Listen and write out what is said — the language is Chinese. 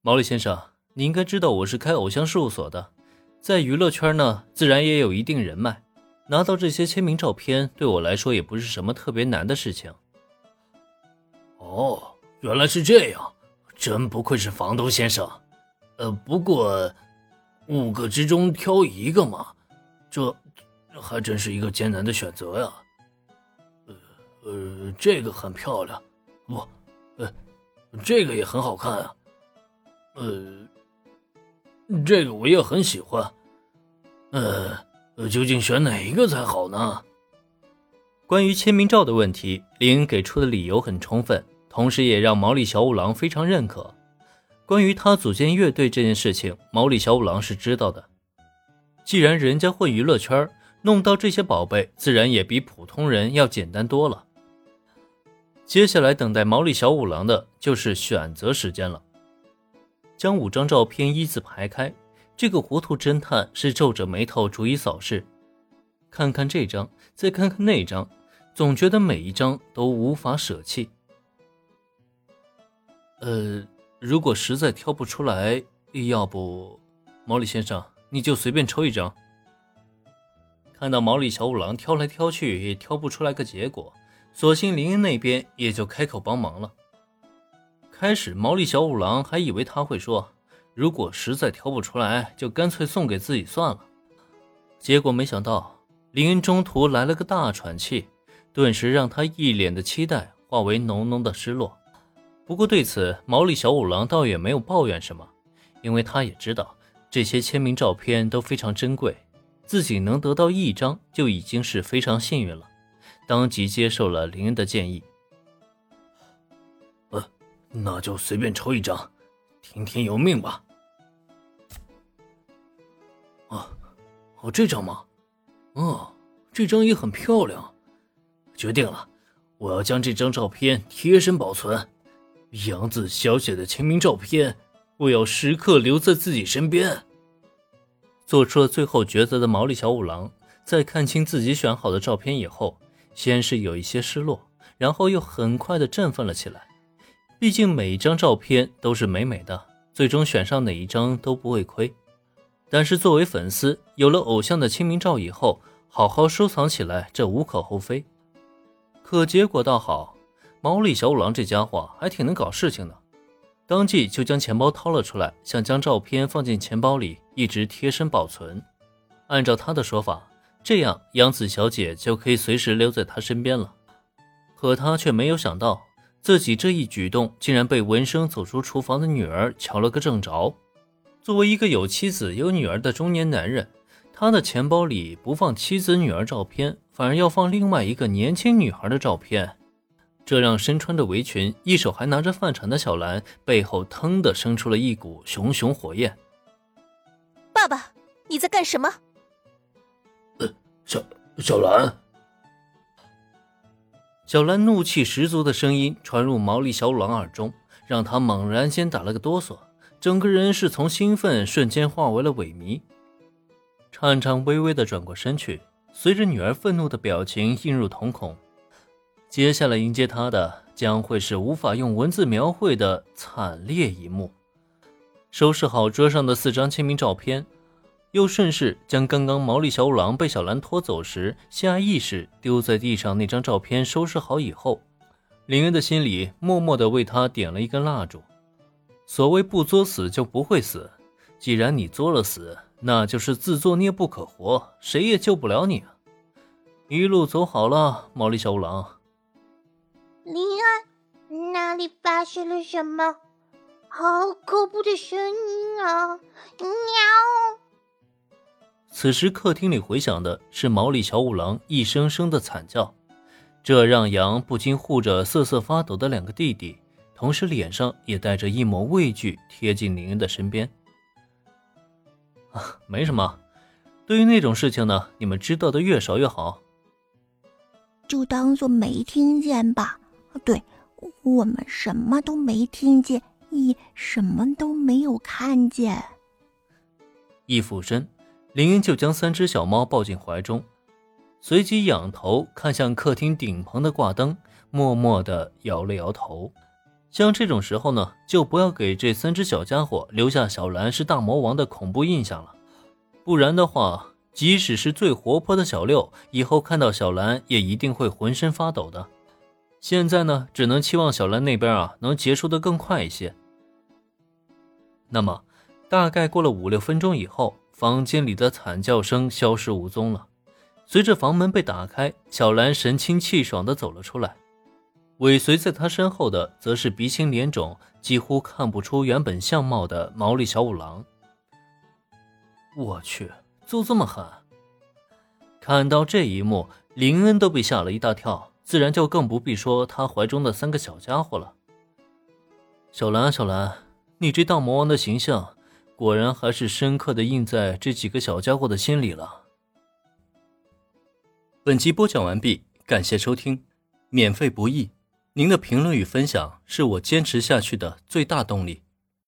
毛利先生，你应该知道我是开偶像事务所的，在娱乐圈呢，自然也有一定人脉。拿到这些签名照片，对我来说也不是什么特别难的事情。哦，原来是这样，真不愧是房东先生。呃，不过五个之中挑一个嘛，这还真是一个艰难的选择呀。呃呃，这个很漂亮，不，呃，这个也很好看啊。呃，这个我也很喜欢。呃，究竟选哪一个才好呢？关于签名照的问题，林给出的理由很充分，同时也让毛利小五郎非常认可。关于他组建乐队这件事情，毛利小五郎是知道的。既然人家混娱乐圈，弄到这些宝贝，自然也比普通人要简单多了。接下来等待毛利小五郎的就是选择时间了。将五张照片依次排开，这个糊涂侦探是皱着眉头逐一扫视，看看这张，再看看那张，总觉得每一张都无法舍弃。呃，如果实在挑不出来，要不，毛利先生你就随便抽一张。看到毛利小五郎挑来挑去也挑不出来个结果，索性林恩那边也就开口帮忙了。开始，毛利小五郎还以为他会说：“如果实在挑不出来，就干脆送给自己算了。”结果没想到，林恩中途来了个大喘气，顿时让他一脸的期待化为浓浓的失落。不过对此，毛利小五郎倒也没有抱怨什么，因为他也知道这些签名照片都非常珍贵，自己能得到一张就已经是非常幸运了，当即接受了林恩的建议。那就随便抽一张，听天由命吧。啊，哦，这张吗？哦，这张也很漂亮。决定了，我要将这张照片贴身保存。杨子小姐的签名照片，我要时刻留在自己身边。做出了最后抉择的毛利小五郎，在看清自己选好的照片以后，先是有一些失落，然后又很快的振奋了起来。毕竟每一张照片都是美美的，最终选上哪一张都不会亏。但是作为粉丝，有了偶像的签名照以后，好好收藏起来，这无可厚非。可结果倒好，毛利小五郎这家伙还挺能搞事情的，当即就将钱包掏了出来，想将照片放进钱包里，一直贴身保存。按照他的说法，这样杨子小姐就可以随时留在他身边了。可他却没有想到。自己这一举动竟然被闻声走出厨房的女儿瞧了个正着。作为一个有妻子有女儿的中年男人，他的钱包里不放妻子女儿照片，反而要放另外一个年轻女孩的照片，这让身穿着围裙、一手还拿着饭铲的小兰背后腾的生出了一股熊熊火焰。爸爸，你在干什么？呃，小小兰。小兰怒气十足的声音传入毛利小五郎耳中，让他猛然间打了个哆嗦，整个人是从兴奋瞬间化为了萎靡，颤颤巍巍的转过身去，随着女儿愤怒的表情映入瞳孔，接下来迎接他的将会是无法用文字描绘的惨烈一幕。收拾好桌上的四张签名照片。又顺势将刚刚毛利小五郎被小兰拖走时下意识丢在地上那张照片收拾好以后，林恩的心里默默地为他点了一根蜡烛。所谓不作死就不会死，既然你作了死，那就是自作孽不可活，谁也救不了你啊！一路走好了，毛利小五郎。林恩，哪里发生了什么？好恐怖的声音啊！喵。此时，客厅里回响的是毛利小五郎一声声的惨叫，这让杨不禁护着瑟瑟发抖的两个弟弟，同时脸上也带着一抹畏惧，贴近林恩的身边。啊，没什么，对于那种事情呢，你们知道的越少越好，就当做没听见吧。对，我们什么都没听见，也什么都没有看见。一俯身。林英就将三只小猫抱进怀中，随即仰头看向客厅顶棚的挂灯，默默地摇了摇头。像这种时候呢，就不要给这三只小家伙留下小兰是大魔王的恐怖印象了，不然的话，即使是最活泼的小六，以后看到小兰也一定会浑身发抖的。现在呢，只能期望小兰那边啊能结束的更快一些。那么，大概过了五六分钟以后，房间里的惨叫声消失无踪了。随着房门被打开，小兰神清气爽地走了出来。尾随在他身后的，则是鼻青脸肿、几乎看不出原本相貌的毛利小五郎。我去，揍这么狠！看到这一幕，林恩都被吓了一大跳，自然就更不必说他怀中的三个小家伙了。小兰，小兰，你这大魔王的形象，果然还是深刻的印在这几个小家伙的心里了。本集播讲完毕，感谢收听，免费不易。您的评论与分享是我坚持下去的最大动力。